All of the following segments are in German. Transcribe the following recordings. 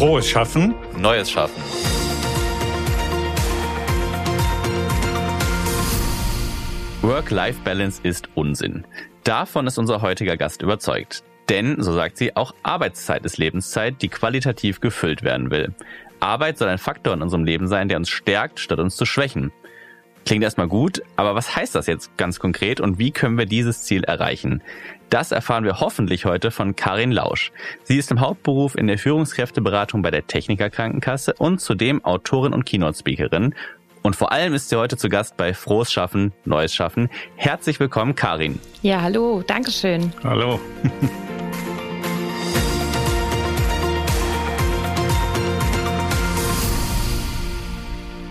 Frohes Schaffen. Neues Schaffen. Work-Life-Balance ist Unsinn. Davon ist unser heutiger Gast überzeugt. Denn, so sagt sie, auch Arbeitszeit ist Lebenszeit, die qualitativ gefüllt werden will. Arbeit soll ein Faktor in unserem Leben sein, der uns stärkt, statt uns zu schwächen. Klingt erstmal gut, aber was heißt das jetzt ganz konkret und wie können wir dieses Ziel erreichen? Das erfahren wir hoffentlich heute von Karin Lausch. Sie ist im Hauptberuf in der Führungskräfteberatung bei der Techniker Krankenkasse und zudem Autorin und Keynote-Speakerin. Und vor allem ist sie heute zu Gast bei Frohes Schaffen, Neues Schaffen. Herzlich willkommen, Karin. Ja, hallo, Dankeschön. Hallo.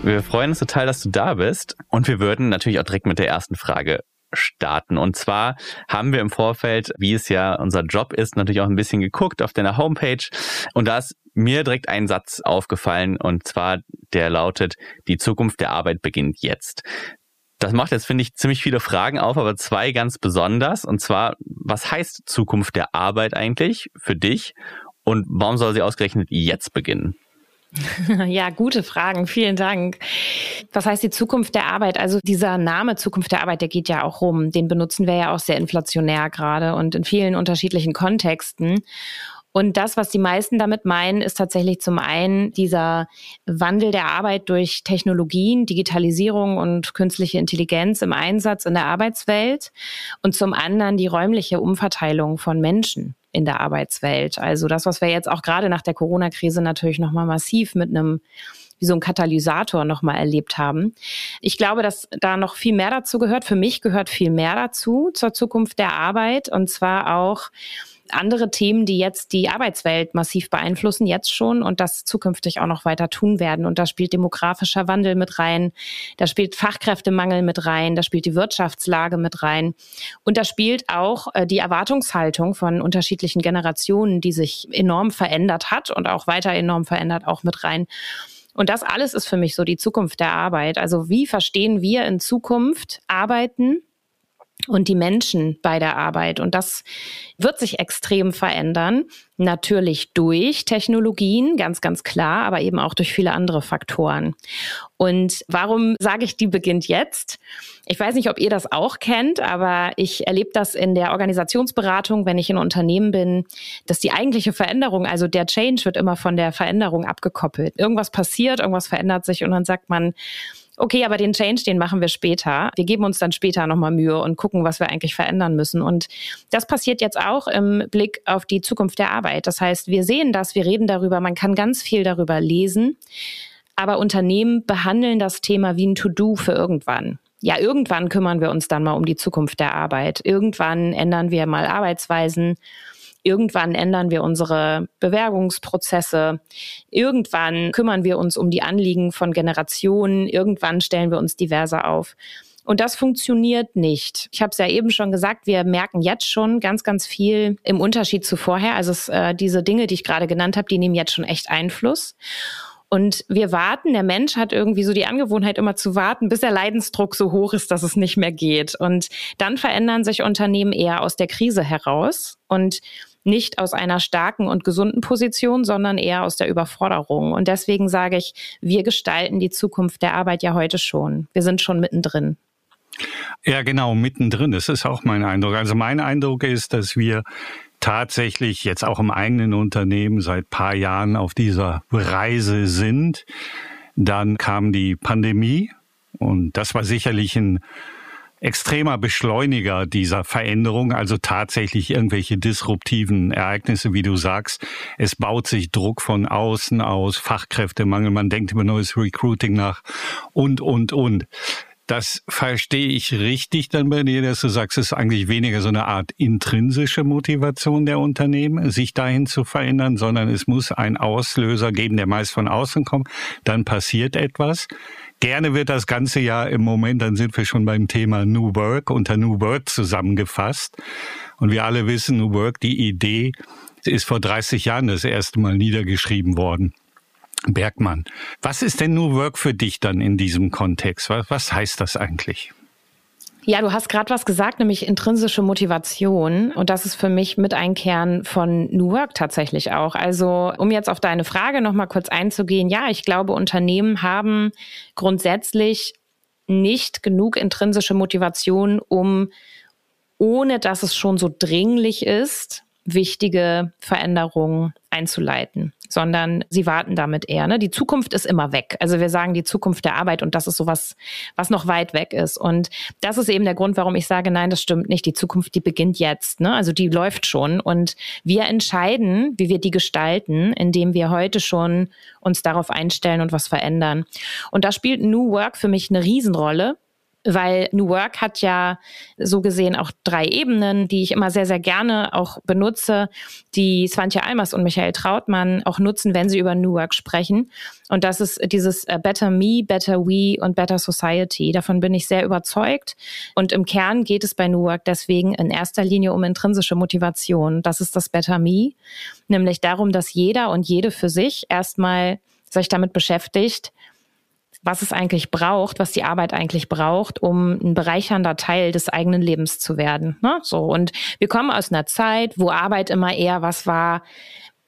Wir freuen uns total, dass du da bist. Und wir würden natürlich auch direkt mit der ersten Frage starten. Und zwar haben wir im Vorfeld, wie es ja unser Job ist, natürlich auch ein bisschen geguckt auf deiner Homepage. Und da ist mir direkt ein Satz aufgefallen. Und zwar der lautet, die Zukunft der Arbeit beginnt jetzt. Das macht jetzt, finde ich, ziemlich viele Fragen auf, aber zwei ganz besonders. Und zwar, was heißt Zukunft der Arbeit eigentlich für dich? Und warum soll sie ausgerechnet jetzt beginnen? Ja, gute Fragen. Vielen Dank. Was heißt die Zukunft der Arbeit? Also dieser Name Zukunft der Arbeit, der geht ja auch rum. Den benutzen wir ja auch sehr inflationär gerade und in vielen unterschiedlichen Kontexten. Und das, was die meisten damit meinen, ist tatsächlich zum einen dieser Wandel der Arbeit durch Technologien, Digitalisierung und künstliche Intelligenz im Einsatz in der Arbeitswelt und zum anderen die räumliche Umverteilung von Menschen in der Arbeitswelt. Also das, was wir jetzt auch gerade nach der Corona-Krise natürlich nochmal massiv mit einem wie so ein Katalysator nochmal erlebt haben. Ich glaube, dass da noch viel mehr dazu gehört. Für mich gehört viel mehr dazu zur Zukunft der Arbeit und zwar auch andere Themen, die jetzt die Arbeitswelt massiv beeinflussen, jetzt schon und das zukünftig auch noch weiter tun werden. Und da spielt demografischer Wandel mit rein, da spielt Fachkräftemangel mit rein, da spielt die Wirtschaftslage mit rein und da spielt auch äh, die Erwartungshaltung von unterschiedlichen Generationen, die sich enorm verändert hat und auch weiter enorm verändert, auch mit rein. Und das alles ist für mich so die Zukunft der Arbeit. Also wie verstehen wir in Zukunft Arbeiten? Und die Menschen bei der Arbeit. Und das wird sich extrem verändern. Natürlich durch Technologien, ganz, ganz klar, aber eben auch durch viele andere Faktoren. Und warum sage ich, die beginnt jetzt? Ich weiß nicht, ob ihr das auch kennt, aber ich erlebe das in der Organisationsberatung, wenn ich in Unternehmen bin, dass die eigentliche Veränderung, also der Change wird immer von der Veränderung abgekoppelt. Irgendwas passiert, irgendwas verändert sich und dann sagt man, okay, aber den Change, den machen wir später. Wir geben uns dann später nochmal Mühe und gucken, was wir eigentlich verändern müssen. Und das passiert jetzt auch im Blick auf die Zukunft der Arbeit. Das heißt, wir sehen das, wir reden darüber, man kann ganz viel darüber lesen. Aber Unternehmen behandeln das Thema wie ein To-Do für irgendwann ja, irgendwann kümmern wir uns dann mal um die Zukunft der Arbeit. Irgendwann ändern wir mal Arbeitsweisen. Irgendwann ändern wir unsere Bewerbungsprozesse. Irgendwann kümmern wir uns um die Anliegen von Generationen. Irgendwann stellen wir uns diverser auf. Und das funktioniert nicht. Ich habe es ja eben schon gesagt, wir merken jetzt schon ganz, ganz viel im Unterschied zu vorher. Also es, äh, diese Dinge, die ich gerade genannt habe, die nehmen jetzt schon echt Einfluss. Und wir warten, der Mensch hat irgendwie so die Angewohnheit, immer zu warten, bis der Leidensdruck so hoch ist, dass es nicht mehr geht. Und dann verändern sich Unternehmen eher aus der Krise heraus. Und nicht aus einer starken und gesunden Position, sondern eher aus der Überforderung. Und deswegen sage ich, wir gestalten die Zukunft der Arbeit ja heute schon. Wir sind schon mittendrin. Ja, genau, mittendrin. Das ist auch mein Eindruck. Also mein Eindruck ist, dass wir tatsächlich jetzt auch im eigenen Unternehmen seit paar Jahren auf dieser Reise sind. Dann kam die Pandemie und das war sicherlich ein extremer Beschleuniger dieser Veränderung, also tatsächlich irgendwelche disruptiven Ereignisse, wie du sagst. Es baut sich Druck von außen aus, Fachkräftemangel, man denkt über neues Recruiting nach und, und, und. Das verstehe ich richtig dann bei dir, dass du sagst, es ist eigentlich weniger so eine Art intrinsische Motivation der Unternehmen, sich dahin zu verändern, sondern es muss einen Auslöser geben, der meist von außen kommt. Dann passiert etwas. Gerne wird das Ganze ja im Moment, dann sind wir schon beim Thema New Work, unter New Work zusammengefasst. Und wir alle wissen, New Work, die Idee ist vor 30 Jahren das erste Mal niedergeschrieben worden. Bergmann. Was ist denn New Work für dich dann in diesem Kontext? Was, was heißt das eigentlich? Ja, du hast gerade was gesagt, nämlich intrinsische Motivation. Und das ist für mich mit ein Kern von New Work tatsächlich auch. Also, um jetzt auf deine Frage nochmal kurz einzugehen. Ja, ich glaube, Unternehmen haben grundsätzlich nicht genug intrinsische Motivation, um ohne dass es schon so dringlich ist, wichtige Veränderungen einzuleiten, sondern sie warten damit eher. Ne? Die Zukunft ist immer weg. Also wir sagen die Zukunft der Arbeit und das ist sowas, was noch weit weg ist. Und das ist eben der Grund, warum ich sage, nein, das stimmt nicht. Die Zukunft, die beginnt jetzt. Ne? Also die läuft schon und wir entscheiden, wie wir die gestalten, indem wir heute schon uns darauf einstellen und was verändern. Und da spielt New Work für mich eine Riesenrolle weil New Work hat ja so gesehen auch drei Ebenen, die ich immer sehr, sehr gerne auch benutze, die Svantje Almers und Michael Trautmann auch nutzen, wenn sie über New Work sprechen. Und das ist dieses äh, Better Me, Better We und Better Society. Davon bin ich sehr überzeugt. Und im Kern geht es bei New Work deswegen in erster Linie um intrinsische Motivation. Das ist das Better Me, nämlich darum, dass jeder und jede für sich erstmal sich damit beschäftigt, was es eigentlich braucht, was die Arbeit eigentlich braucht, um ein bereichernder Teil des eigenen Lebens zu werden. Ne? So und wir kommen aus einer Zeit, wo Arbeit immer eher was war,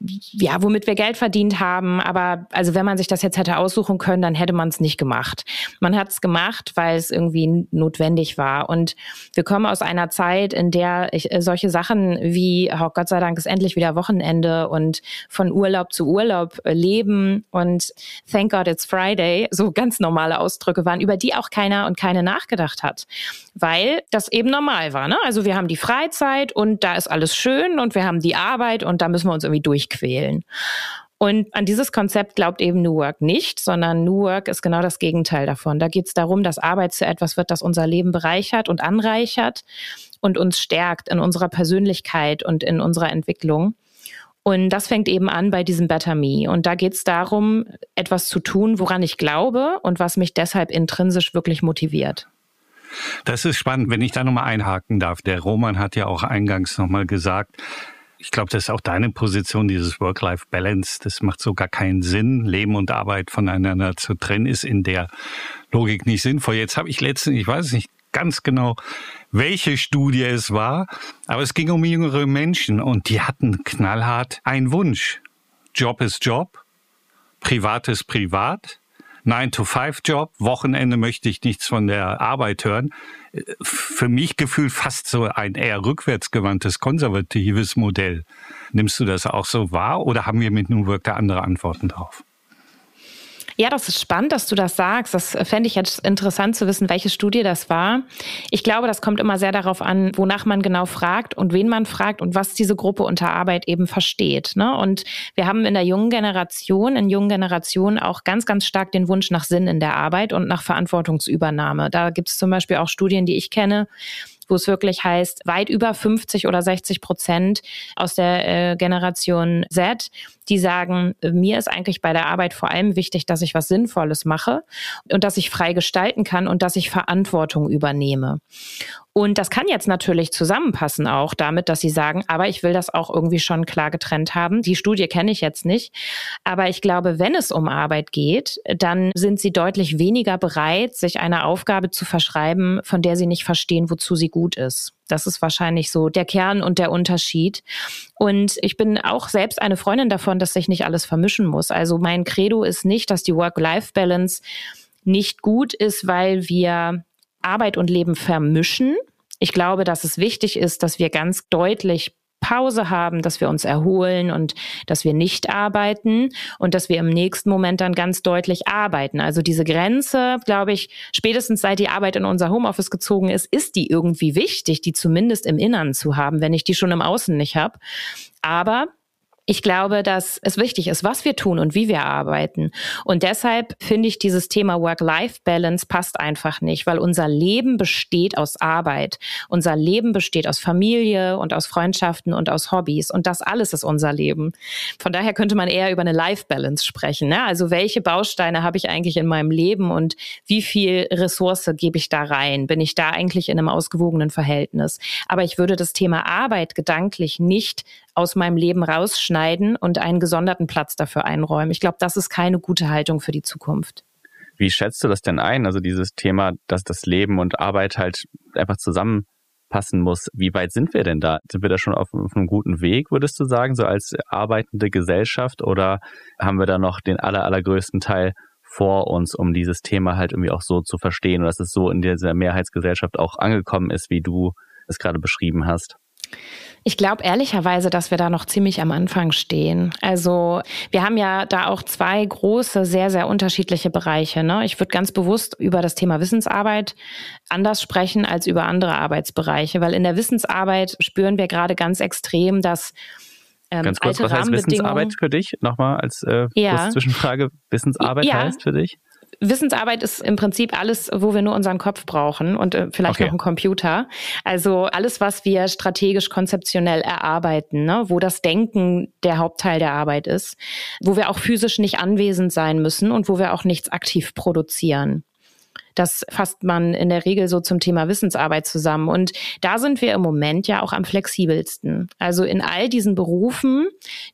ja, womit wir Geld verdient haben. Aber also wenn man sich das jetzt hätte aussuchen können, dann hätte man es nicht gemacht. Man hat es gemacht, weil es irgendwie notwendig war. Und wir kommen aus einer Zeit, in der ich, äh, solche Sachen wie, oh Gott sei Dank ist endlich wieder Wochenende und von Urlaub zu Urlaub äh, leben und Thank God it's Friday, so ganz normale Ausdrücke waren, über die auch keiner und keine nachgedacht hat. Weil das eben normal war. Ne? Also wir haben die Freizeit und da ist alles schön und wir haben die Arbeit und da müssen wir uns irgendwie durch quälen. Und an dieses Konzept glaubt eben New Work nicht, sondern New Work ist genau das Gegenteil davon. Da geht es darum, dass Arbeit zu etwas wird, das unser Leben bereichert und anreichert und uns stärkt in unserer Persönlichkeit und in unserer Entwicklung. Und das fängt eben an bei diesem Better Me. Und da geht es darum, etwas zu tun, woran ich glaube und was mich deshalb intrinsisch wirklich motiviert. Das ist spannend, wenn ich da nochmal einhaken darf. Der Roman hat ja auch eingangs nochmal gesagt, ich glaube, das ist auch deine Position, dieses Work-Life-Balance. Das macht so gar keinen Sinn. Leben und Arbeit voneinander zu trennen ist in der Logik nicht sinnvoll. Jetzt habe ich letztens, ich weiß nicht ganz genau, welche Studie es war, aber es ging um jüngere Menschen und die hatten knallhart einen Wunsch. Job ist Job, Privat ist Privat, 9-to-5-Job, Wochenende möchte ich nichts von der Arbeit hören für mich gefühlt fast so ein eher rückwärtsgewandtes, konservatives Modell. Nimmst du das auch so wahr oder haben wir mit New Work da andere Antworten drauf? Ja, das ist spannend, dass du das sagst. Das fände ich jetzt interessant zu wissen, welche Studie das war. Ich glaube, das kommt immer sehr darauf an, wonach man genau fragt und wen man fragt und was diese Gruppe unter Arbeit eben versteht. Ne? Und wir haben in der jungen Generation, in jungen Generationen auch ganz, ganz stark den Wunsch nach Sinn in der Arbeit und nach Verantwortungsübernahme. Da gibt es zum Beispiel auch Studien, die ich kenne, wo es wirklich heißt, weit über 50 oder 60 Prozent aus der äh, Generation Z, die sagen, mir ist eigentlich bei der Arbeit vor allem wichtig, dass ich was Sinnvolles mache und dass ich frei gestalten kann und dass ich Verantwortung übernehme. Und das kann jetzt natürlich zusammenpassen auch damit, dass sie sagen, aber ich will das auch irgendwie schon klar getrennt haben. Die Studie kenne ich jetzt nicht. Aber ich glaube, wenn es um Arbeit geht, dann sind sie deutlich weniger bereit, sich eine Aufgabe zu verschreiben, von der sie nicht verstehen, wozu sie gut ist. Das ist wahrscheinlich so der Kern und der Unterschied. Und ich bin auch selbst eine Freundin davon, dass sich nicht alles vermischen muss. Also mein Credo ist nicht, dass die Work-Life-Balance nicht gut ist, weil wir Arbeit und Leben vermischen. Ich glaube, dass es wichtig ist, dass wir ganz deutlich Pause haben, dass wir uns erholen und dass wir nicht arbeiten und dass wir im nächsten Moment dann ganz deutlich arbeiten. Also diese Grenze, glaube ich, spätestens seit die Arbeit in unser Homeoffice gezogen ist, ist die irgendwie wichtig, die zumindest im Innern zu haben, wenn ich die schon im Außen nicht habe. Aber ich glaube, dass es wichtig ist, was wir tun und wie wir arbeiten. Und deshalb finde ich dieses Thema Work-Life-Balance passt einfach nicht, weil unser Leben besteht aus Arbeit. Unser Leben besteht aus Familie und aus Freundschaften und aus Hobbys. Und das alles ist unser Leben. Von daher könnte man eher über eine Life-Balance sprechen. Ne? Also welche Bausteine habe ich eigentlich in meinem Leben und wie viel Ressource gebe ich da rein? Bin ich da eigentlich in einem ausgewogenen Verhältnis? Aber ich würde das Thema Arbeit gedanklich nicht aus meinem Leben rausschneiden und einen gesonderten Platz dafür einräumen. Ich glaube, das ist keine gute Haltung für die Zukunft. Wie schätzt du das denn ein? Also dieses Thema, dass das Leben und Arbeit halt einfach zusammenpassen muss. Wie weit sind wir denn da? Sind wir da schon auf, auf einem guten Weg, würdest du sagen, so als arbeitende Gesellschaft? Oder haben wir da noch den aller, allergrößten Teil vor uns, um dieses Thema halt irgendwie auch so zu verstehen und dass es so in dieser Mehrheitsgesellschaft auch angekommen ist, wie du es gerade beschrieben hast? Ich glaube ehrlicherweise, dass wir da noch ziemlich am Anfang stehen. Also wir haben ja da auch zwei große, sehr, sehr unterschiedliche Bereiche. Ne? Ich würde ganz bewusst über das Thema Wissensarbeit anders sprechen als über andere Arbeitsbereiche, weil in der Wissensarbeit spüren wir gerade ganz extrem, dass ähm, Ganz kurz, was heißt Wissensarbeit für dich? Nochmal als äh, ja. Zwischenfrage. Wissensarbeit ja. heißt für dich? Wissensarbeit ist im Prinzip alles, wo wir nur unseren Kopf brauchen und äh, vielleicht okay. noch einen Computer. Also alles, was wir strategisch konzeptionell erarbeiten, ne? wo das Denken der Hauptteil der Arbeit ist, wo wir auch physisch nicht anwesend sein müssen und wo wir auch nichts aktiv produzieren. Das fasst man in der Regel so zum Thema Wissensarbeit zusammen. Und da sind wir im Moment ja auch am flexibelsten. Also in all diesen Berufen,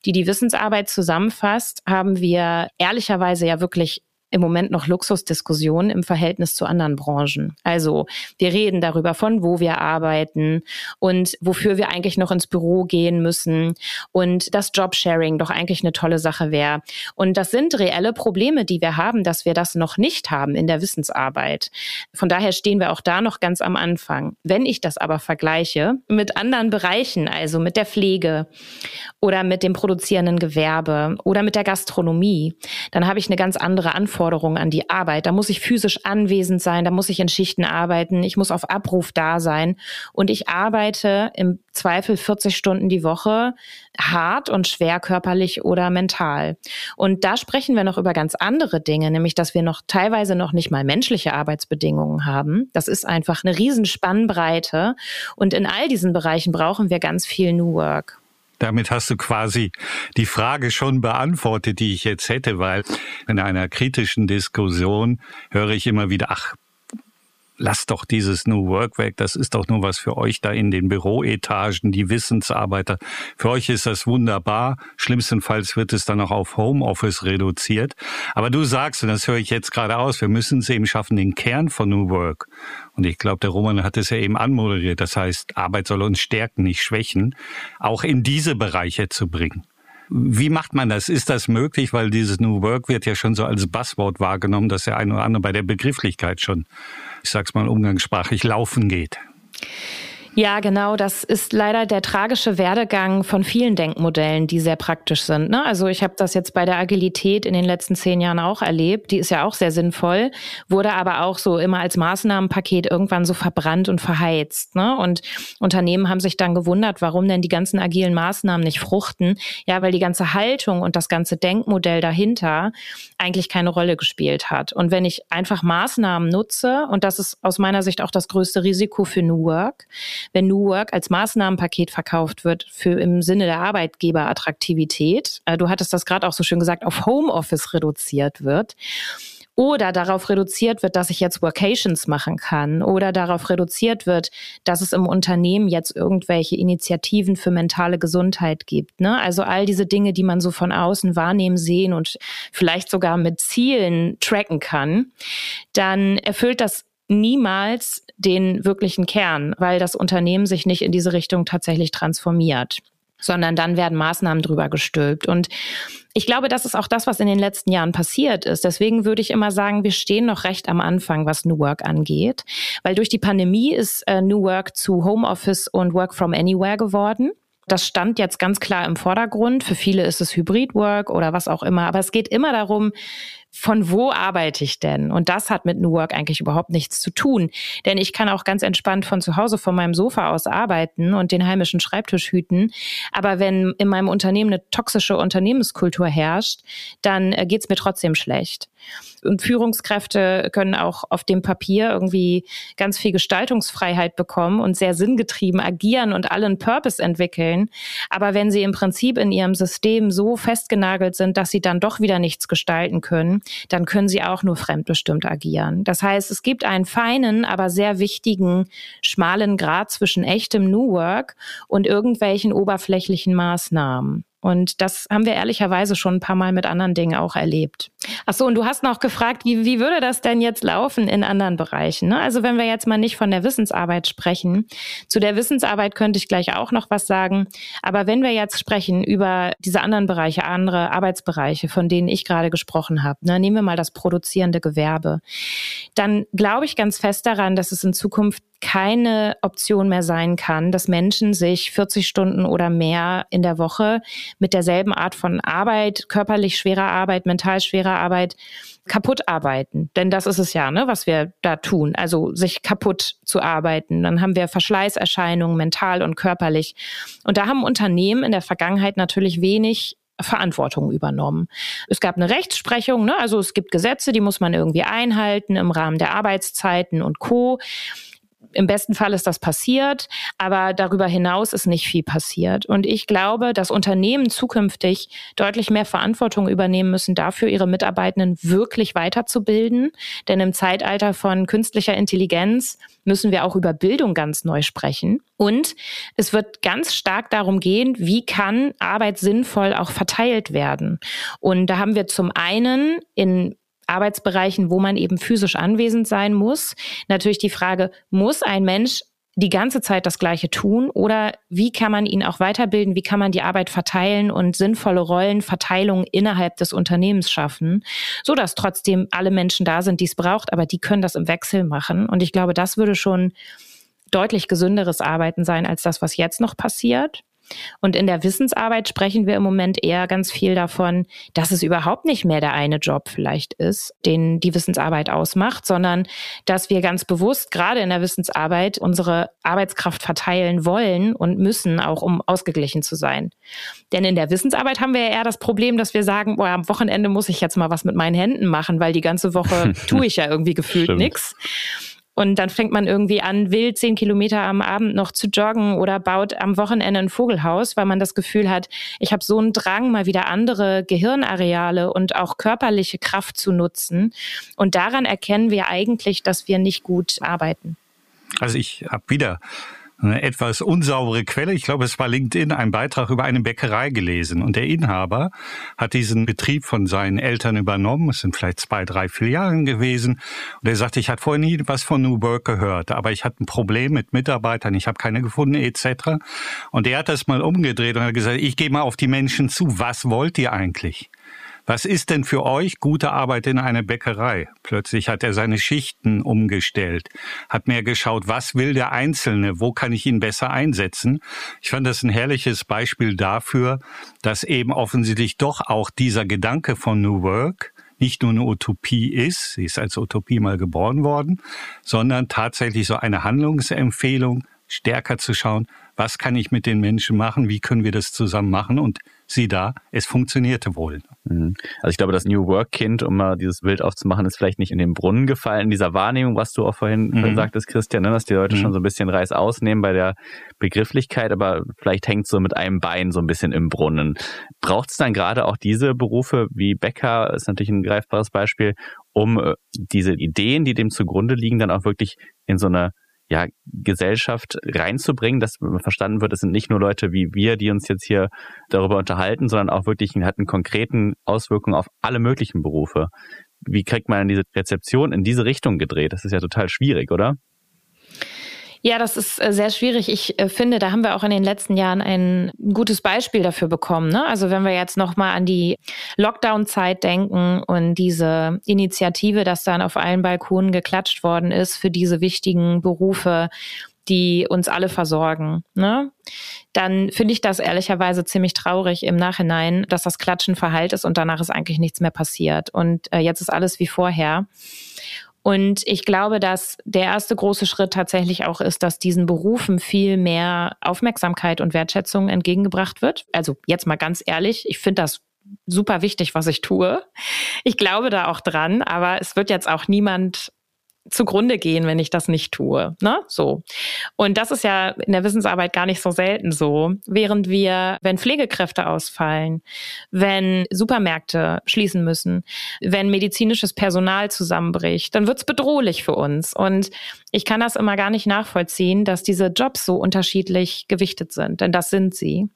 die die Wissensarbeit zusammenfasst, haben wir ehrlicherweise ja wirklich im Moment noch Luxusdiskussionen im Verhältnis zu anderen Branchen. Also wir reden darüber, von wo wir arbeiten und wofür wir eigentlich noch ins Büro gehen müssen und das Jobsharing doch eigentlich eine tolle Sache wäre. Und das sind reelle Probleme, die wir haben, dass wir das noch nicht haben in der Wissensarbeit. Von daher stehen wir auch da noch ganz am Anfang. Wenn ich das aber vergleiche mit anderen Bereichen, also mit der Pflege oder mit dem produzierenden Gewerbe oder mit der Gastronomie, dann habe ich eine ganz andere Anforderung Anforderungen an die Arbeit. Da muss ich physisch anwesend sein, da muss ich in Schichten arbeiten, ich muss auf Abruf da sein und ich arbeite im Zweifel 40 Stunden die Woche hart und schwer körperlich oder mental. Und da sprechen wir noch über ganz andere Dinge, nämlich dass wir noch teilweise noch nicht mal menschliche Arbeitsbedingungen haben. Das ist einfach eine Riesenspannbreite und in all diesen Bereichen brauchen wir ganz viel New Work. Damit hast du quasi die Frage schon beantwortet, die ich jetzt hätte, weil in einer kritischen Diskussion höre ich immer wieder, ach, lasst doch dieses New Work weg, das ist doch nur was für euch da in den Büroetagen, die Wissensarbeiter. Für euch ist das wunderbar. Schlimmstenfalls wird es dann auch auf Homeoffice reduziert. Aber du sagst, und das höre ich jetzt gerade aus, wir müssen es eben schaffen, den Kern von New Work. Und ich glaube, der Roman hat es ja eben anmoderiert. Das heißt, Arbeit soll uns stärken, nicht schwächen, auch in diese Bereiche zu bringen. Wie macht man das? Ist das möglich? Weil dieses New Work wird ja schon so als Buzzword wahrgenommen, dass der eine oder andere bei der Begrifflichkeit schon, ich sag's mal umgangssprachlich, laufen geht. Ja, genau. Das ist leider der tragische Werdegang von vielen Denkmodellen, die sehr praktisch sind. Ne? Also ich habe das jetzt bei der Agilität in den letzten zehn Jahren auch erlebt. Die ist ja auch sehr sinnvoll, wurde aber auch so immer als Maßnahmenpaket irgendwann so verbrannt und verheizt. Ne? Und Unternehmen haben sich dann gewundert, warum denn die ganzen agilen Maßnahmen nicht fruchten. Ja, weil die ganze Haltung und das ganze Denkmodell dahinter eigentlich keine Rolle gespielt hat. Und wenn ich einfach Maßnahmen nutze, und das ist aus meiner Sicht auch das größte Risiko für New Work, wenn New Work als Maßnahmenpaket verkauft wird für im Sinne der Arbeitgeberattraktivität, äh, du hattest das gerade auch so schön gesagt, auf Homeoffice reduziert wird, oder darauf reduziert wird, dass ich jetzt Workations machen kann oder darauf reduziert wird, dass es im Unternehmen jetzt irgendwelche Initiativen für mentale Gesundheit gibt. Ne? Also all diese Dinge, die man so von außen wahrnehmen, sehen und vielleicht sogar mit Zielen tracken kann, dann erfüllt das niemals den wirklichen Kern, weil das Unternehmen sich nicht in diese Richtung tatsächlich transformiert sondern dann werden Maßnahmen drüber gestülpt. Und ich glaube, das ist auch das, was in den letzten Jahren passiert ist. Deswegen würde ich immer sagen, wir stehen noch recht am Anfang, was New Work angeht, weil durch die Pandemie ist äh, New Work zu Homeoffice und Work from Anywhere geworden. Das stand jetzt ganz klar im Vordergrund. Für viele ist es Hybrid Work oder was auch immer. Aber es geht immer darum, von wo arbeite ich denn? Und das hat mit New Work eigentlich überhaupt nichts zu tun. Denn ich kann auch ganz entspannt von zu Hause, von meinem Sofa aus arbeiten und den heimischen Schreibtisch hüten. Aber wenn in meinem Unternehmen eine toxische Unternehmenskultur herrscht, dann äh, geht's mir trotzdem schlecht. Und Führungskräfte können auch auf dem Papier irgendwie ganz viel Gestaltungsfreiheit bekommen und sehr sinngetrieben agieren und allen Purpose entwickeln. Aber wenn sie im Prinzip in ihrem System so festgenagelt sind, dass sie dann doch wieder nichts gestalten können, dann können sie auch nur fremdbestimmt agieren. Das heißt, es gibt einen feinen, aber sehr wichtigen, schmalen Grad zwischen echtem New Work und irgendwelchen oberflächlichen Maßnahmen. Und das haben wir ehrlicherweise schon ein paar Mal mit anderen Dingen auch erlebt. Ach so, und du hast noch gefragt, wie, wie würde das denn jetzt laufen in anderen Bereichen? Ne? Also wenn wir jetzt mal nicht von der Wissensarbeit sprechen, zu der Wissensarbeit könnte ich gleich auch noch was sagen. Aber wenn wir jetzt sprechen über diese anderen Bereiche, andere Arbeitsbereiche, von denen ich gerade gesprochen habe, ne, nehmen wir mal das produzierende Gewerbe, dann glaube ich ganz fest daran, dass es in Zukunft keine Option mehr sein kann, dass Menschen sich 40 Stunden oder mehr in der Woche mit derselben Art von Arbeit, körperlich schwerer Arbeit, mental schwerer Arbeit, kaputt arbeiten. Denn das ist es ja, ne, was wir da tun. Also sich kaputt zu arbeiten. Dann haben wir Verschleißerscheinungen mental und körperlich. Und da haben Unternehmen in der Vergangenheit natürlich wenig Verantwortung übernommen. Es gab eine Rechtsprechung, ne? also es gibt Gesetze, die muss man irgendwie einhalten im Rahmen der Arbeitszeiten und Co. Im besten Fall ist das passiert, aber darüber hinaus ist nicht viel passiert. Und ich glaube, dass Unternehmen zukünftig deutlich mehr Verantwortung übernehmen müssen, dafür ihre Mitarbeitenden wirklich weiterzubilden. Denn im Zeitalter von künstlicher Intelligenz müssen wir auch über Bildung ganz neu sprechen. Und es wird ganz stark darum gehen, wie kann Arbeit sinnvoll auch verteilt werden. Und da haben wir zum einen in Arbeitsbereichen, wo man eben physisch anwesend sein muss. Natürlich die Frage, muss ein Mensch die ganze Zeit das Gleiche tun oder wie kann man ihn auch weiterbilden, wie kann man die Arbeit verteilen und sinnvolle Rollenverteilung innerhalb des Unternehmens schaffen, so dass trotzdem alle Menschen da sind, die es braucht, aber die können das im Wechsel machen. Und ich glaube, das würde schon deutlich gesünderes Arbeiten sein als das, was jetzt noch passiert. Und in der Wissensarbeit sprechen wir im Moment eher ganz viel davon, dass es überhaupt nicht mehr der eine Job vielleicht ist, den die Wissensarbeit ausmacht, sondern dass wir ganz bewusst gerade in der Wissensarbeit unsere Arbeitskraft verteilen wollen und müssen, auch um ausgeglichen zu sein. Denn in der Wissensarbeit haben wir ja eher das Problem, dass wir sagen, boah, am Wochenende muss ich jetzt mal was mit meinen Händen machen, weil die ganze Woche tue ich ja irgendwie gefühlt nichts. Und dann fängt man irgendwie an, wild zehn Kilometer am Abend noch zu joggen oder baut am Wochenende ein Vogelhaus, weil man das Gefühl hat, ich habe so einen Drang, mal wieder andere Gehirnareale und auch körperliche Kraft zu nutzen. Und daran erkennen wir eigentlich, dass wir nicht gut arbeiten. Also ich habe wieder eine etwas unsaubere Quelle. Ich glaube, es war LinkedIn, ein Beitrag über eine Bäckerei gelesen. Und der Inhaber hat diesen Betrieb von seinen Eltern übernommen. Es sind vielleicht zwei, drei, vier Jahre gewesen. Und er sagte, ich hatte vorher nie was von New Work gehört, aber ich hatte ein Problem mit Mitarbeitern, ich habe keine gefunden etc. Und er hat das mal umgedreht und hat gesagt, ich gehe mal auf die Menschen zu. Was wollt ihr eigentlich? Was ist denn für euch gute Arbeit in einer Bäckerei? Plötzlich hat er seine Schichten umgestellt, hat mehr geschaut, was will der Einzelne, wo kann ich ihn besser einsetzen? Ich fand das ein herrliches Beispiel dafür, dass eben offensichtlich doch auch dieser Gedanke von New Work nicht nur eine Utopie ist, sie ist als Utopie mal geboren worden, sondern tatsächlich so eine Handlungsempfehlung, stärker zu schauen, was kann ich mit den Menschen machen, wie können wir das zusammen machen und sieh da, es funktionierte wohl. Mhm. Also ich glaube, das New Work Kind, um mal dieses Bild aufzumachen, ist vielleicht nicht in den Brunnen gefallen, in dieser Wahrnehmung, was du auch vorhin mhm. sagtest, Christian, ne, dass die Leute mhm. schon so ein bisschen Reis ausnehmen bei der Begrifflichkeit, aber vielleicht hängt so mit einem Bein so ein bisschen im Brunnen. Braucht es dann gerade auch diese Berufe wie Bäcker, ist natürlich ein greifbares Beispiel, um äh, diese Ideen, die dem zugrunde liegen, dann auch wirklich in so eine ja, Gesellschaft reinzubringen, dass verstanden wird, es sind nicht nur Leute wie wir, die uns jetzt hier darüber unterhalten, sondern auch wirklich hat einen konkreten Auswirkungen auf alle möglichen Berufe. Wie kriegt man diese Rezeption in diese Richtung gedreht? Das ist ja total schwierig, oder? Ja, das ist äh, sehr schwierig. Ich äh, finde, da haben wir auch in den letzten Jahren ein gutes Beispiel dafür bekommen. Ne? Also wenn wir jetzt nochmal an die Lockdown-Zeit denken und diese Initiative, dass dann auf allen Balkonen geklatscht worden ist für diese wichtigen Berufe, die uns alle versorgen, ne? dann finde ich das ehrlicherweise ziemlich traurig im Nachhinein, dass das Klatschen verheilt ist und danach ist eigentlich nichts mehr passiert. Und äh, jetzt ist alles wie vorher. Und ich glaube, dass der erste große Schritt tatsächlich auch ist, dass diesen Berufen viel mehr Aufmerksamkeit und Wertschätzung entgegengebracht wird. Also jetzt mal ganz ehrlich, ich finde das super wichtig, was ich tue. Ich glaube da auch dran, aber es wird jetzt auch niemand zugrunde gehen, wenn ich das nicht tue. Ne? So. Und das ist ja in der Wissensarbeit gar nicht so selten so. Während wir, wenn Pflegekräfte ausfallen, wenn Supermärkte schließen müssen, wenn medizinisches Personal zusammenbricht, dann wird's bedrohlich für uns. Und Ich kann das immer gar nicht nachvollziehen, dass diese Jobs so unterschiedlich gewichtet sind, denn das sind sie.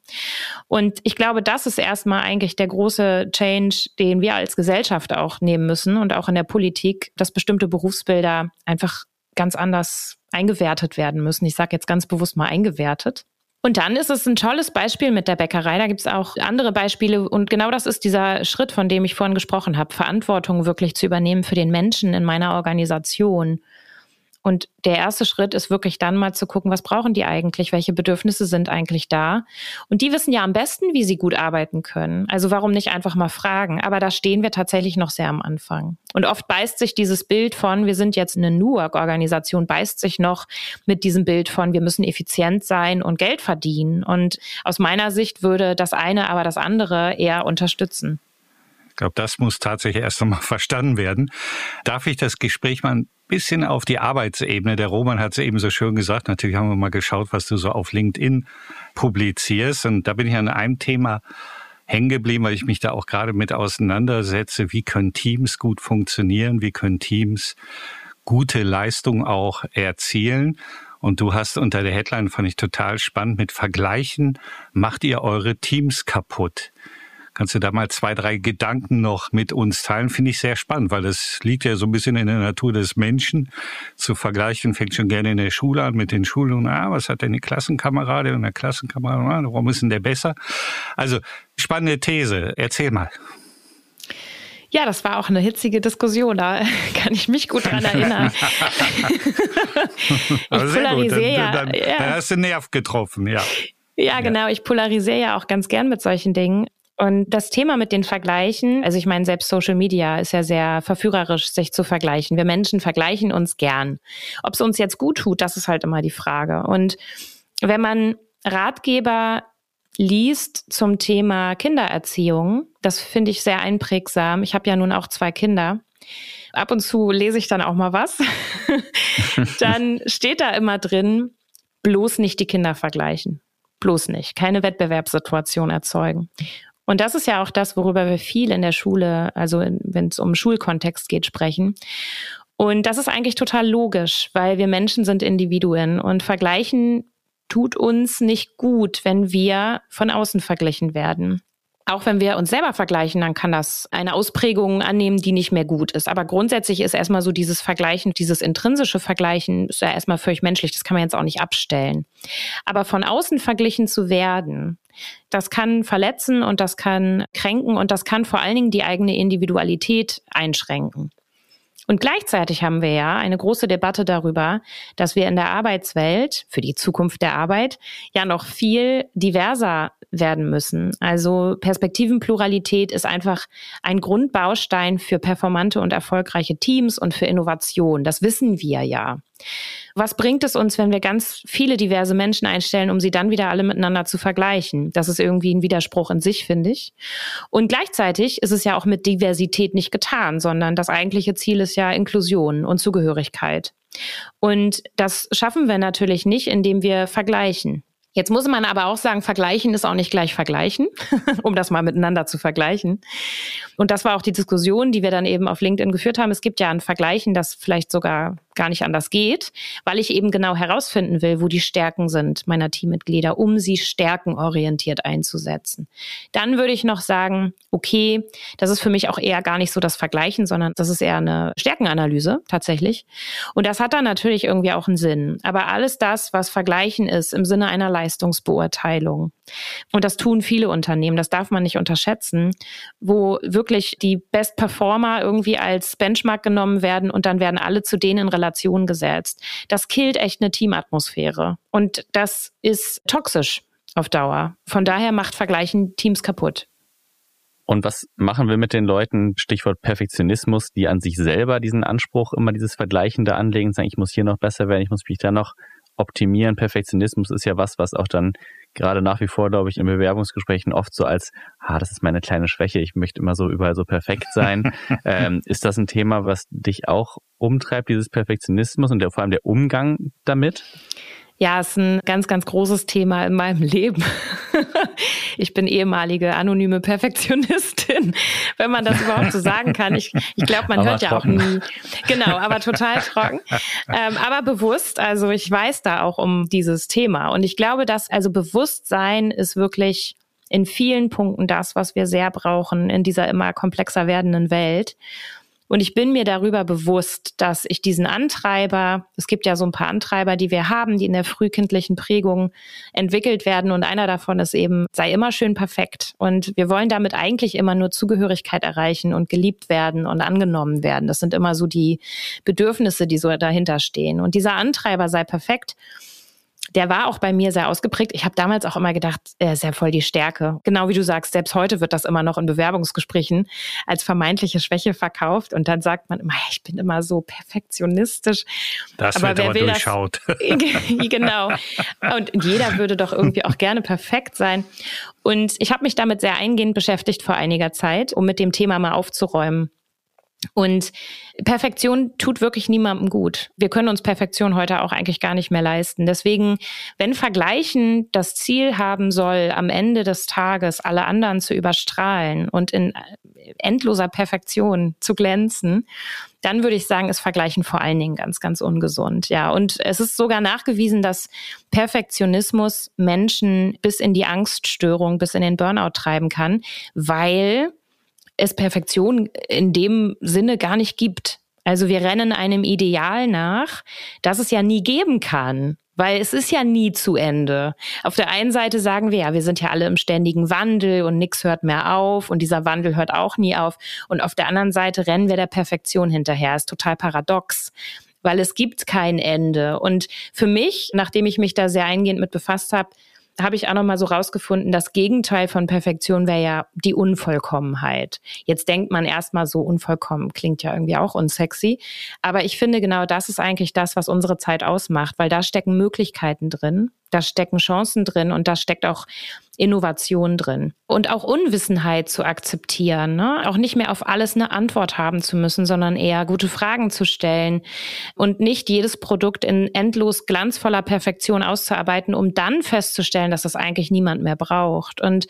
Und ich glaube, das ist erstmal eigentlich der große Change, den wir als Gesellschaft auch nehmen müssen und auch in der Politik, dass bestimmte Berufsbilder einfach ganz anders eingewertet werden müssen. Ich sage jetzt ganz bewusst mal eingewertet. Und dann ist es ein tolles Beispiel mit der Bäckerei. Da gibt es auch andere Beispiele. Und genau das ist dieser Schritt, von dem ich vorhin gesprochen habe, Verantwortung wirklich zu übernehmen für den Menschen in meiner Organisation. Und der erste Schritt ist wirklich dann mal zu gucken, was brauchen die eigentlich, welche Bedürfnisse sind eigentlich da. Und die wissen ja am besten, wie sie gut arbeiten können. Also warum nicht einfach mal fragen? Aber da stehen wir tatsächlich noch sehr am Anfang. Und oft beißt sich dieses Bild von, wir sind jetzt eine New Work-Organisation, beißt sich noch mit diesem Bild von, wir müssen effizient sein und Geld verdienen. Und aus meiner Sicht würde das eine aber das andere eher unterstützen. Ich glaube, das muss tatsächlich erst einmal verstanden werden. Darf ich das Gespräch mal ein bisschen auf die Arbeitsebene? Der Roman hat es eben so schön gesagt. Natürlich haben wir mal geschaut, was du so auf LinkedIn publizierst. Und da bin ich an einem Thema hängen geblieben, weil ich mich da auch gerade mit auseinandersetze. Wie können Teams gut funktionieren? Wie können Teams gute Leistung auch erzielen? Und du hast unter der Headline, fand ich total spannend, mit Vergleichen macht ihr eure Teams kaputt. Kannst du da mal zwei, drei Gedanken noch mit uns teilen? Finde ich sehr spannend, weil das liegt ja so ein bisschen in der Natur des Menschen. Zu vergleichen fängt schon gerne in der Schule an mit den Schulungen. Ah, was hat denn die Klassenkamerade und der Klassenkamerad? Ah, warum ist denn der besser? Also, spannende These. Erzähl mal. Ja, das war auch eine hitzige Diskussion, da kann ich mich gut dran erinnern. ich polarisiere ja, dann, dann. Dann hast du Nerv getroffen, ja. Ja, genau. Ich polarisiere ja auch ganz gern mit solchen Dingen. Und das Thema mit den Vergleichen, also ich meine, selbst Social Media ist ja sehr verführerisch, sich zu vergleichen. Wir Menschen vergleichen uns gern. Ob es uns jetzt gut tut, das ist halt immer die Frage. Und wenn man Ratgeber liest zum Thema Kindererziehung, das finde ich sehr einprägsam. Ich habe ja nun auch zwei Kinder. Ab und zu lese ich dann auch mal was. dann steht da immer drin, bloß nicht die Kinder vergleichen. Bloß nicht. Keine Wettbewerbssituation erzeugen. Und das ist ja auch das, worüber wir viel in der Schule, also wenn es um Schulkontext geht, sprechen. Und das ist eigentlich total logisch, weil wir Menschen sind Individuen und vergleichen tut uns nicht gut, wenn wir von außen verglichen werden. Auch wenn wir uns selber vergleichen, dann kann das eine Ausprägung annehmen, die nicht mehr gut ist. Aber grundsätzlich ist erstmal so dieses Vergleichen, dieses intrinsische Vergleichen, ist ja erstmal völlig menschlich. Das kann man jetzt auch nicht abstellen. Aber von außen verglichen zu werden, das kann verletzen und das kann kränken und das kann vor allen Dingen die eigene Individualität einschränken. Und gleichzeitig haben wir ja eine große Debatte darüber, dass wir in der Arbeitswelt für die Zukunft der Arbeit ja noch viel diverser werden müssen. Also Perspektivenpluralität ist einfach ein Grundbaustein für performante und erfolgreiche Teams und für Innovation. Das wissen wir ja. Was bringt es uns, wenn wir ganz viele diverse Menschen einstellen, um sie dann wieder alle miteinander zu vergleichen? Das ist irgendwie ein Widerspruch in sich, finde ich. Und gleichzeitig ist es ja auch mit Diversität nicht getan, sondern das eigentliche Ziel ist ja Inklusion und Zugehörigkeit. Und das schaffen wir natürlich nicht, indem wir vergleichen. Jetzt muss man aber auch sagen, vergleichen ist auch nicht gleich vergleichen, um das mal miteinander zu vergleichen. Und das war auch die Diskussion, die wir dann eben auf LinkedIn geführt haben. Es gibt ja ein Vergleichen, das vielleicht sogar gar nicht anders geht, weil ich eben genau herausfinden will, wo die Stärken sind meiner Teammitglieder, um sie stärkenorientiert einzusetzen. Dann würde ich noch sagen, okay, das ist für mich auch eher gar nicht so das Vergleichen, sondern das ist eher eine Stärkenanalyse tatsächlich. Und das hat dann natürlich irgendwie auch einen Sinn. Aber alles das, was Vergleichen ist im Sinne einer Leistungsbeurteilung, und das tun viele Unternehmen, das darf man nicht unterschätzen, wo wirklich die Best Performer irgendwie als Benchmark genommen werden und dann werden alle zu denen in Relation gesetzt. Das killt echt eine Teamatmosphäre. Und das ist toxisch auf Dauer. Von daher macht Vergleichen Teams kaputt. Und was machen wir mit den Leuten, Stichwort Perfektionismus, die an sich selber diesen Anspruch, immer dieses Vergleichende anlegen, sagen, ich muss hier noch besser werden, ich muss mich da noch optimieren. Perfektionismus ist ja was, was auch dann gerade nach wie vor, glaube ich, in Bewerbungsgesprächen oft so als, ah, das ist meine kleine Schwäche, ich möchte immer so überall so perfekt sein. ähm, ist das ein Thema, was dich auch umtreibt, dieses Perfektionismus und der, vor allem der Umgang damit? Ja, ist ein ganz, ganz großes Thema in meinem Leben. ich bin ehemalige anonyme Perfektionistin, wenn man das überhaupt so sagen kann. Ich, ich glaube, man aber hört trocken. ja auch nie. Genau, aber total trocken. Ähm, aber bewusst, also ich weiß da auch um dieses Thema. Und ich glaube, dass also Bewusstsein ist wirklich in vielen Punkten das, was wir sehr brauchen in dieser immer komplexer werdenden Welt. Und ich bin mir darüber bewusst, dass ich diesen Antreiber, es gibt ja so ein paar Antreiber, die wir haben, die in der frühkindlichen Prägung entwickelt werden. Und einer davon ist eben, sei immer schön perfekt. Und wir wollen damit eigentlich immer nur Zugehörigkeit erreichen und geliebt werden und angenommen werden. Das sind immer so die Bedürfnisse, die so dahinter stehen. Und dieser Antreiber sei perfekt der war auch bei mir sehr ausgeprägt. Ich habe damals auch immer gedacht, er ist ja voll die Stärke. Genau wie du sagst, selbst heute wird das immer noch in Bewerbungsgesprächen als vermeintliche Schwäche verkauft. Und dann sagt man immer, ich bin immer so perfektionistisch. Das aber wird wer aber will durchschaut. Das? genau. Und jeder würde doch irgendwie auch gerne perfekt sein. Und ich habe mich damit sehr eingehend beschäftigt vor einiger Zeit, um mit dem Thema mal aufzuräumen. Und Perfektion tut wirklich niemandem gut. Wir können uns Perfektion heute auch eigentlich gar nicht mehr leisten. Deswegen, wenn Vergleichen das Ziel haben soll, am Ende des Tages alle anderen zu überstrahlen und in endloser Perfektion zu glänzen, dann würde ich sagen, ist Vergleichen vor allen Dingen ganz, ganz ungesund. Ja, und es ist sogar nachgewiesen, dass Perfektionismus Menschen bis in die Angststörung, bis in den Burnout treiben kann, weil es Perfektion in dem Sinne gar nicht gibt. Also wir rennen einem Ideal nach, das es ja nie geben kann. Weil es ist ja nie zu Ende. Auf der einen Seite sagen wir ja, wir sind ja alle im ständigen Wandel und nichts hört mehr auf und dieser Wandel hört auch nie auf. Und auf der anderen Seite rennen wir der Perfektion hinterher. Ist total paradox weil es gibt kein Ende. Und für mich, nachdem ich mich da sehr eingehend mit befasst habe, habe ich auch noch mal so rausgefunden, das Gegenteil von Perfektion wäre ja die Unvollkommenheit. Jetzt denkt man erstmal so unvollkommen, klingt ja irgendwie auch unsexy. Aber ich finde genau das ist eigentlich das, was unsere Zeit ausmacht, weil da stecken Möglichkeiten drin, da stecken Chancen drin und da steckt auch Innovation drin. Und auch Unwissenheit zu akzeptieren, ne? auch nicht mehr auf alles eine Antwort haben zu müssen, sondern eher gute Fragen zu stellen und nicht jedes Produkt in endlos glanzvoller Perfektion auszuarbeiten, um dann festzustellen, dass das eigentlich niemand mehr braucht. Und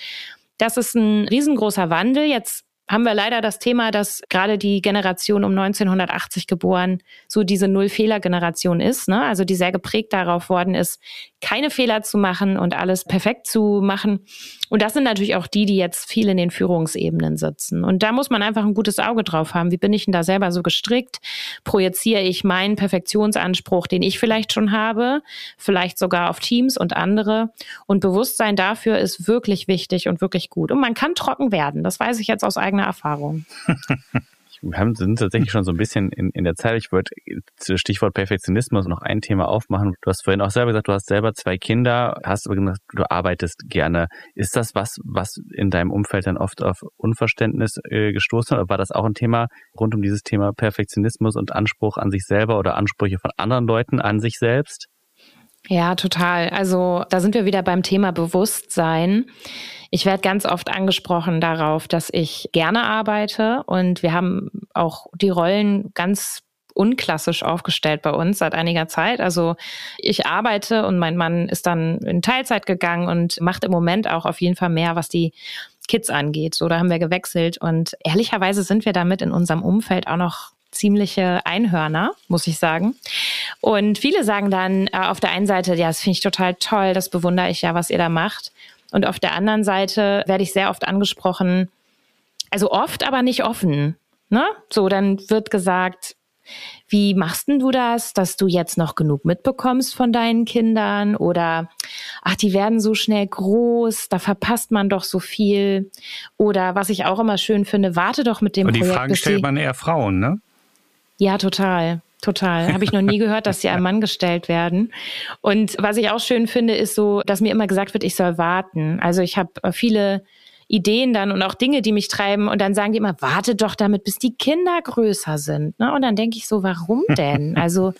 das ist ein riesengroßer Wandel. Jetzt haben wir leider das Thema, dass gerade die Generation um 1980 geboren so diese Null-Fehler-Generation ist, ne? also die sehr geprägt darauf worden ist, keine Fehler zu machen und alles perfekt zu machen. Und das sind natürlich auch die, die jetzt viel in den Führungsebenen sitzen. Und da muss man einfach ein gutes Auge drauf haben. Wie bin ich denn da selber so gestrickt? Projiziere ich meinen Perfektionsanspruch, den ich vielleicht schon habe, vielleicht sogar auf Teams und andere? Und Bewusstsein dafür ist wirklich wichtig und wirklich gut. Und man kann trocken werden. Das weiß ich jetzt aus eigener Erfahrung. wir haben, sind tatsächlich schon so ein bisschen in, in der Zeit. Ich wollte zu Stichwort Perfektionismus noch ein Thema aufmachen. Du hast vorhin auch selber gesagt, du hast selber zwei Kinder, hast aber gesagt, du arbeitest gerne. Ist das was, was in deinem Umfeld dann oft auf Unverständnis äh, gestoßen hat? Oder war das auch ein Thema rund um dieses Thema Perfektionismus und Anspruch an sich selber oder Ansprüche von anderen Leuten an sich selbst? Ja, total. Also da sind wir wieder beim Thema Bewusstsein. Ich werde ganz oft angesprochen darauf, dass ich gerne arbeite und wir haben auch die Rollen ganz unklassisch aufgestellt bei uns seit einiger Zeit. Also ich arbeite und mein Mann ist dann in Teilzeit gegangen und macht im Moment auch auf jeden Fall mehr, was die Kids angeht. So, da haben wir gewechselt und ehrlicherweise sind wir damit in unserem Umfeld auch noch ziemliche Einhörner, muss ich sagen. Und viele sagen dann äh, auf der einen Seite, ja, das finde ich total toll, das bewundere ich ja, was ihr da macht. Und auf der anderen Seite werde ich sehr oft angesprochen, also oft, aber nicht offen. Ne? So, dann wird gesagt, wie machst denn du das, dass du jetzt noch genug mitbekommst von deinen Kindern? Oder ach, die werden so schnell groß, da verpasst man doch so viel. Oder was ich auch immer schön finde, warte doch mit dem Und die Projekt. Die Fragen stellt man eher Frauen, ne? Ja, total. Total. Habe ich noch nie gehört, dass sie einem Mann gestellt werden. Und was ich auch schön finde, ist so, dass mir immer gesagt wird, ich soll warten. Also ich habe äh, viele Ideen dann und auch Dinge, die mich treiben. Und dann sagen die immer, warte doch damit, bis die Kinder größer sind. Ne? Und dann denke ich so, warum denn? Also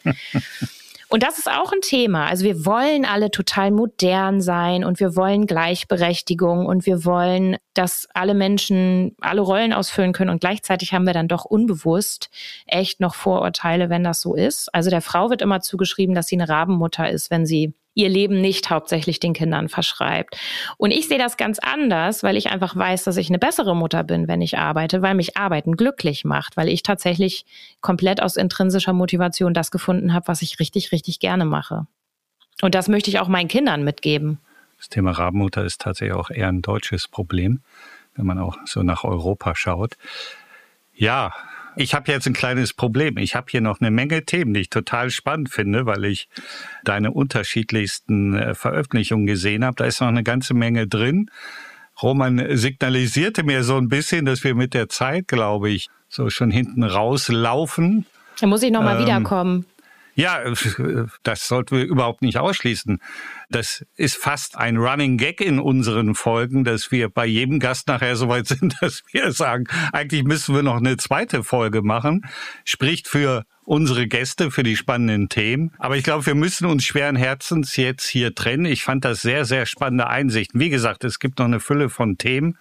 und das ist auch ein Thema. Also wir wollen alle total modern sein und wir wollen Gleichberechtigung und wir wollen, dass alle Menschen alle Rollen ausfüllen können und gleichzeitig haben wir dann doch unbewusst echt noch Vorurteile, wenn das so ist. Also der Frau wird immer zugeschrieben, dass sie eine Rabenmutter ist, wenn sie ihr Leben nicht hauptsächlich den Kindern verschreibt. Und ich sehe das ganz anders, weil ich einfach weiß, dass ich eine bessere Mutter bin, wenn ich arbeite, weil mich Arbeiten glücklich macht, weil ich tatsächlich komplett aus intrinsischer Motivation das gefunden habe, was ich richtig, richtig gerne mache. Und das möchte ich auch meinen Kindern mitgeben. Das Thema Rabenmutter ist tatsächlich auch eher ein deutsches Problem, wenn man auch so nach Europa schaut. Ja, ich habe jetzt ein kleines Problem. Ich habe hier noch eine Menge Themen, die ich total spannend finde, weil ich deine unterschiedlichsten äh, Veröffentlichungen gesehen habe. Da ist noch eine ganze Menge drin. Roman signalisierte mir so ein bisschen, dass wir mit der Zeit, glaube ich, so schon hinten rauslaufen. Da muss ich nochmal ähm, wiederkommen. Ja, das sollten wir überhaupt nicht ausschließen. Das ist fast ein Running Gag in unseren Folgen, dass wir bei jedem Gast nachher so weit sind, dass wir sagen, eigentlich müssen wir noch eine zweite Folge machen. Spricht für unsere Gäste, für die spannenden Themen. Aber ich glaube, wir müssen uns schweren Herzens jetzt hier trennen. Ich fand das sehr, sehr spannende Einsichten. Wie gesagt, es gibt noch eine Fülle von Themen.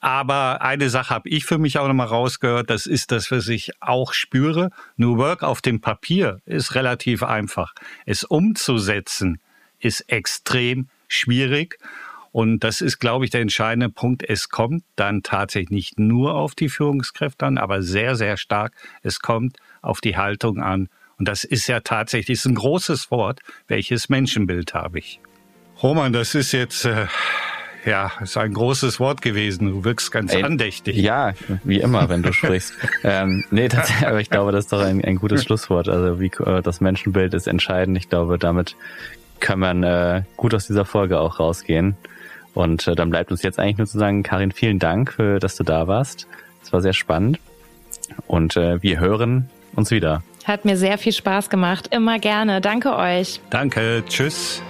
Aber eine Sache habe ich für mich auch nochmal rausgehört, das ist das, was ich auch spüre. New Work auf dem Papier ist relativ einfach. Es umzusetzen ist extrem schwierig. Und das ist, glaube ich, der entscheidende Punkt. Es kommt dann tatsächlich nicht nur auf die Führungskräfte an, aber sehr, sehr stark. Es kommt auf die Haltung an. Und das ist ja tatsächlich ist ein großes Wort. Welches Menschenbild habe ich? Roman, das ist jetzt äh, ja, ist ein großes Wort gewesen. Du wirkst ganz Ey, andächtig. Ja, wie immer, wenn du sprichst. ähm, nee, tatsächlich, aber ich glaube, das ist doch ein, ein gutes Schlusswort. Also wie äh, das Menschenbild ist entscheidend. Ich glaube, damit kann man äh, gut aus dieser Folge auch rausgehen. Und äh, dann bleibt uns jetzt eigentlich nur zu sagen, Karin, vielen Dank, für, dass du da warst. Es war sehr spannend. Und äh, wir hören uns wieder. Hat mir sehr viel Spaß gemacht. Immer gerne. Danke euch. Danke. Tschüss.